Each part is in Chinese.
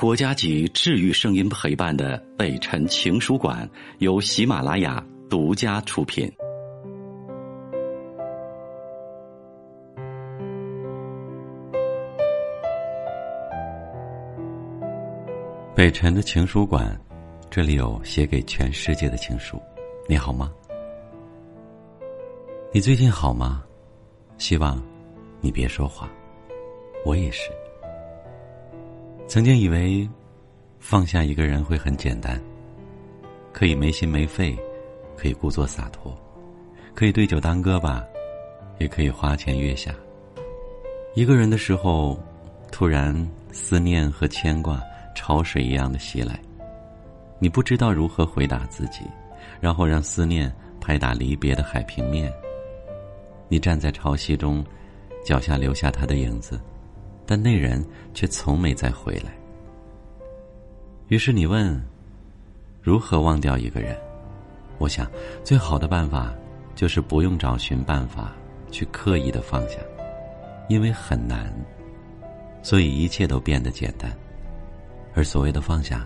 国家级治愈声音陪伴的北辰情书馆由喜马拉雅独家出品。北辰的情书馆，这里有写给全世界的情书。你好吗？你最近好吗？希望你别说话，我也是。曾经以为，放下一个人会很简单，可以没心没肺，可以故作洒脱，可以对酒当歌吧，也可以花前月下。一个人的时候，突然思念和牵挂潮水一样的袭来，你不知道如何回答自己，然后让思念拍打离别的海平面。你站在潮汐中，脚下留下他的影子。但那人却从没再回来。于是你问：如何忘掉一个人？我想，最好的办法就是不用找寻办法去刻意的放下，因为很难，所以一切都变得简单。而所谓的放下，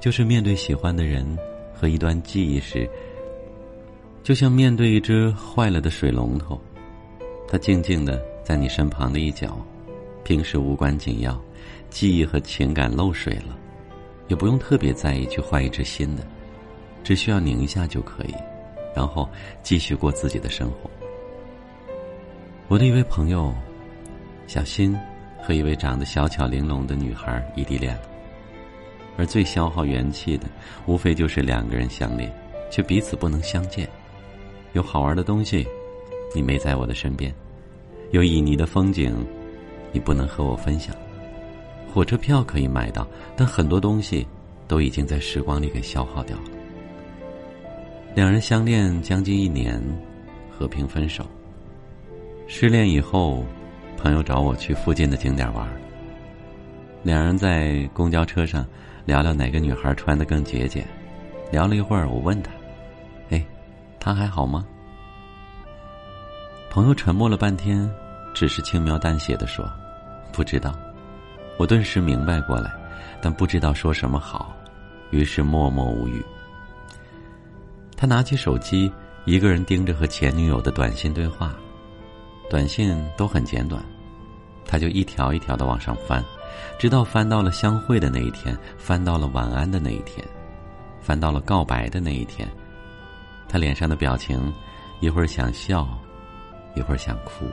就是面对喜欢的人和一段记忆时，就像面对一只坏了的水龙头，它静静的在你身旁的一角。平时无关紧要，记忆和情感漏水了，也不用特别在意去换一只新的，只需要拧一下就可以，然后继续过自己的生活。我的一位朋友，小新，和一位长得小巧玲珑的女孩异地恋了，而最消耗元气的，无非就是两个人相恋，却彼此不能相见。有好玩的东西，你没在我的身边；有旖旎的风景。你不能和我分享，火车票可以买到，但很多东西都已经在时光里给消耗掉了。两人相恋将近一年，和平分手。失恋以后，朋友找我去附近的景点玩。两人在公交车上聊聊哪个女孩穿的更节俭。聊了一会儿，我问他：“哎，她还好吗？”朋友沉默了半天，只是轻描淡写的说。不知道，我顿时明白过来，但不知道说什么好，于是默默无语。他拿起手机，一个人盯着和前女友的短信对话，短信都很简短，他就一条一条的往上翻，直到翻到了相会的那一天，翻到了晚安的那一天，翻到了告白的那一天，他脸上的表情，一会儿想笑，一会儿想哭。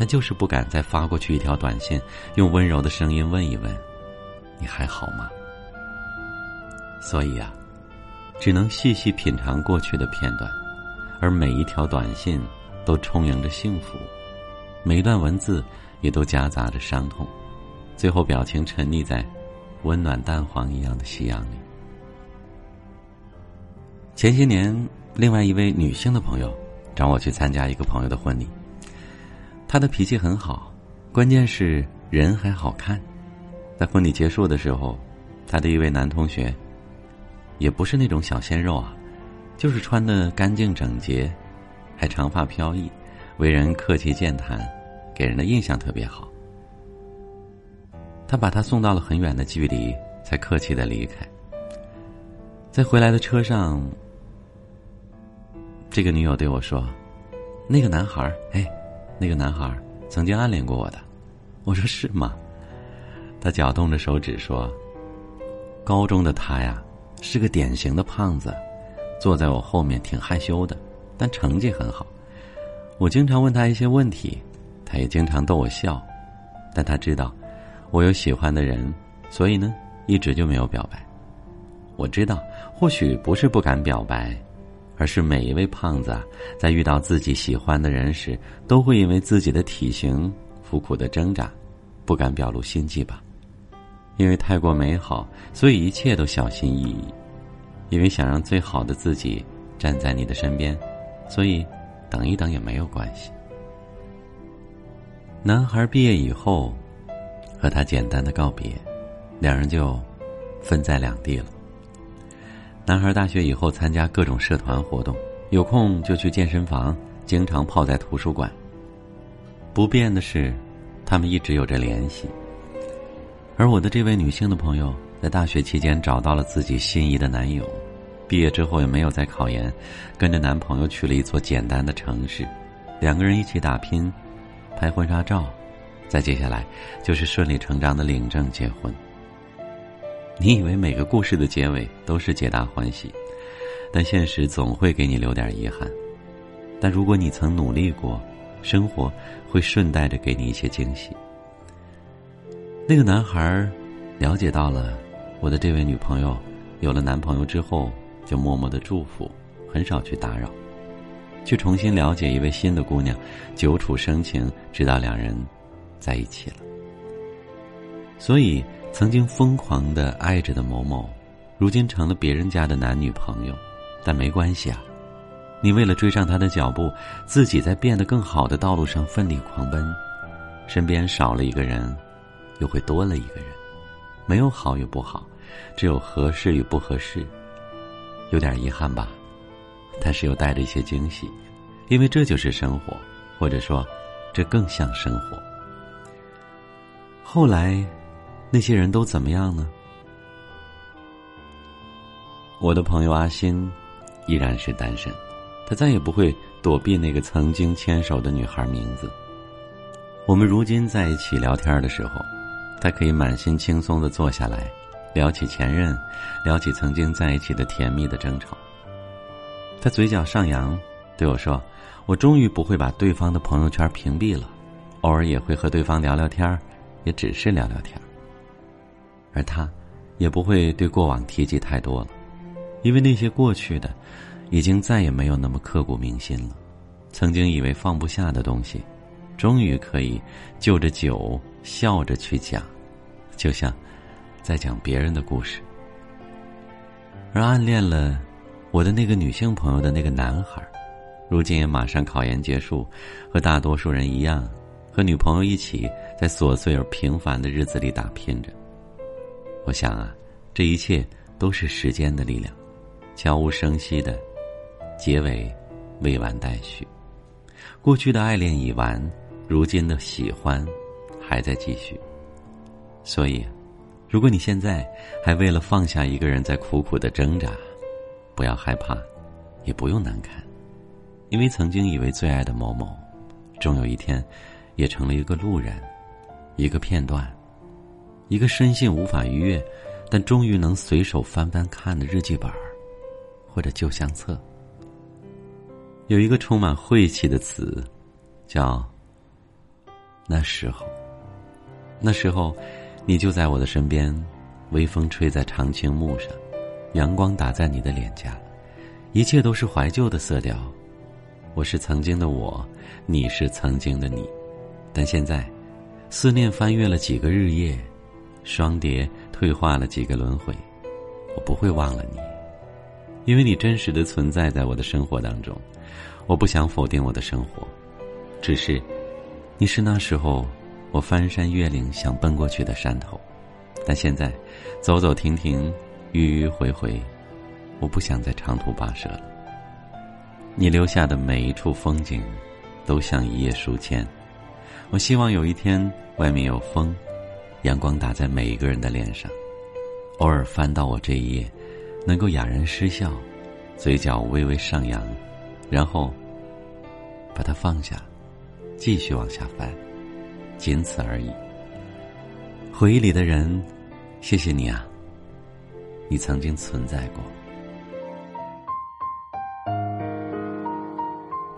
但就是不敢再发过去一条短信，用温柔的声音问一问：“你还好吗？”所以啊，只能细细品尝过去的片段，而每一条短信都充盈着幸福，每一段文字也都夹杂着伤痛，最后表情沉溺在温暖蛋黄一样的夕阳里。前些年，另外一位女性的朋友找我去参加一个朋友的婚礼。他的脾气很好，关键是人还好看。在婚礼结束的时候，他的一位男同学，也不是那种小鲜肉啊，就是穿的干净整洁，还长发飘逸，为人客气健谈，给人的印象特别好。他把他送到了很远的距离，才客气的离开。在回来的车上，这个女友对我说：“那个男孩，哎。”那个男孩曾经暗恋过我的，我说是吗？他搅动着手指说：“高中的他呀，是个典型的胖子，坐在我后面挺害羞的，但成绩很好。我经常问他一些问题，他也经常逗我笑。但他知道我有喜欢的人，所以呢，一直就没有表白。我知道，或许不是不敢表白。”而是每一位胖子啊，在遇到自己喜欢的人时，都会因为自己的体型苦苦的挣扎，不敢表露心迹吧？因为太过美好，所以一切都小心翼翼；因为想让最好的自己站在你的身边，所以等一等也没有关系。男孩毕业以后，和他简单的告别，两人就分在两地了。男孩大学以后参加各种社团活动，有空就去健身房，经常泡在图书馆。不变的是，他们一直有着联系。而我的这位女性的朋友，在大学期间找到了自己心仪的男友，毕业之后也没有再考研，跟着男朋友去了一座简单的城市，两个人一起打拼，拍婚纱照，再接下来就是顺理成章的领证结婚。你以为每个故事的结尾都是皆大欢喜，但现实总会给你留点遗憾。但如果你曾努力过，生活会顺带着给你一些惊喜。那个男孩了解到了我的这位女朋友有了男朋友之后，就默默的祝福，很少去打扰，去重新了解一位新的姑娘，久处生情，直到两人在一起了。所以。曾经疯狂的爱着的某某，如今成了别人家的男女朋友，但没关系啊。你为了追上他的脚步，自己在变得更好的道路上奋力狂奔，身边少了一个人，又会多了一个人。没有好与不好，只有合适与不合适。有点遗憾吧，但是又带着一些惊喜，因为这就是生活，或者说，这更像生活。后来。那些人都怎么样呢？我的朋友阿星依然是单身，他再也不会躲避那个曾经牵手的女孩名字。我们如今在一起聊天的时候，他可以满心轻松的坐下来，聊起前任，聊起曾经在一起的甜蜜的争吵。他嘴角上扬，对我说：“我终于不会把对方的朋友圈屏蔽了，偶尔也会和对方聊聊天，也只是聊聊天。”而他，也不会对过往提及太多了，因为那些过去的，已经再也没有那么刻骨铭心了。曾经以为放不下的东西，终于可以就着酒笑着去讲，就像在讲别人的故事。而暗恋了我的那个女性朋友的那个男孩，如今也马上考研结束，和大多数人一样，和女朋友一起在琐碎而平凡的日子里打拼着。我想啊，这一切都是时间的力量，悄无声息的结尾，未完待续。过去的爱恋已完，如今的喜欢还在继续。所以，如果你现在还为了放下一个人在苦苦的挣扎，不要害怕，也不用难堪，因为曾经以为最爱的某某，终有一天也成了一个路人，一个片段。一个深信无法逾越，但终于能随手翻翻看的日记本或者旧相册。有一个充满晦气的词，叫“那时候”。那时候，你就在我的身边，微风吹在长青木上，阳光打在你的脸颊，一切都是怀旧的色调。我是曾经的我，你是曾经的你，但现在，思念翻越了几个日夜。双蝶退化了几个轮回，我不会忘了你，因为你真实的存在在我的生活当中。我不想否定我的生活，只是，你是那时候我翻山越岭想奔过去的山头，但现在，走走停停，迂迂回回，我不想再长途跋涉了。你留下的每一处风景，都像一页书签。我希望有一天外面有风。阳光打在每一个人的脸上，偶尔翻到我这一页，能够哑然失笑，嘴角微微上扬，然后把它放下，继续往下翻，仅此而已。回忆里的人，谢谢你啊，你曾经存在过。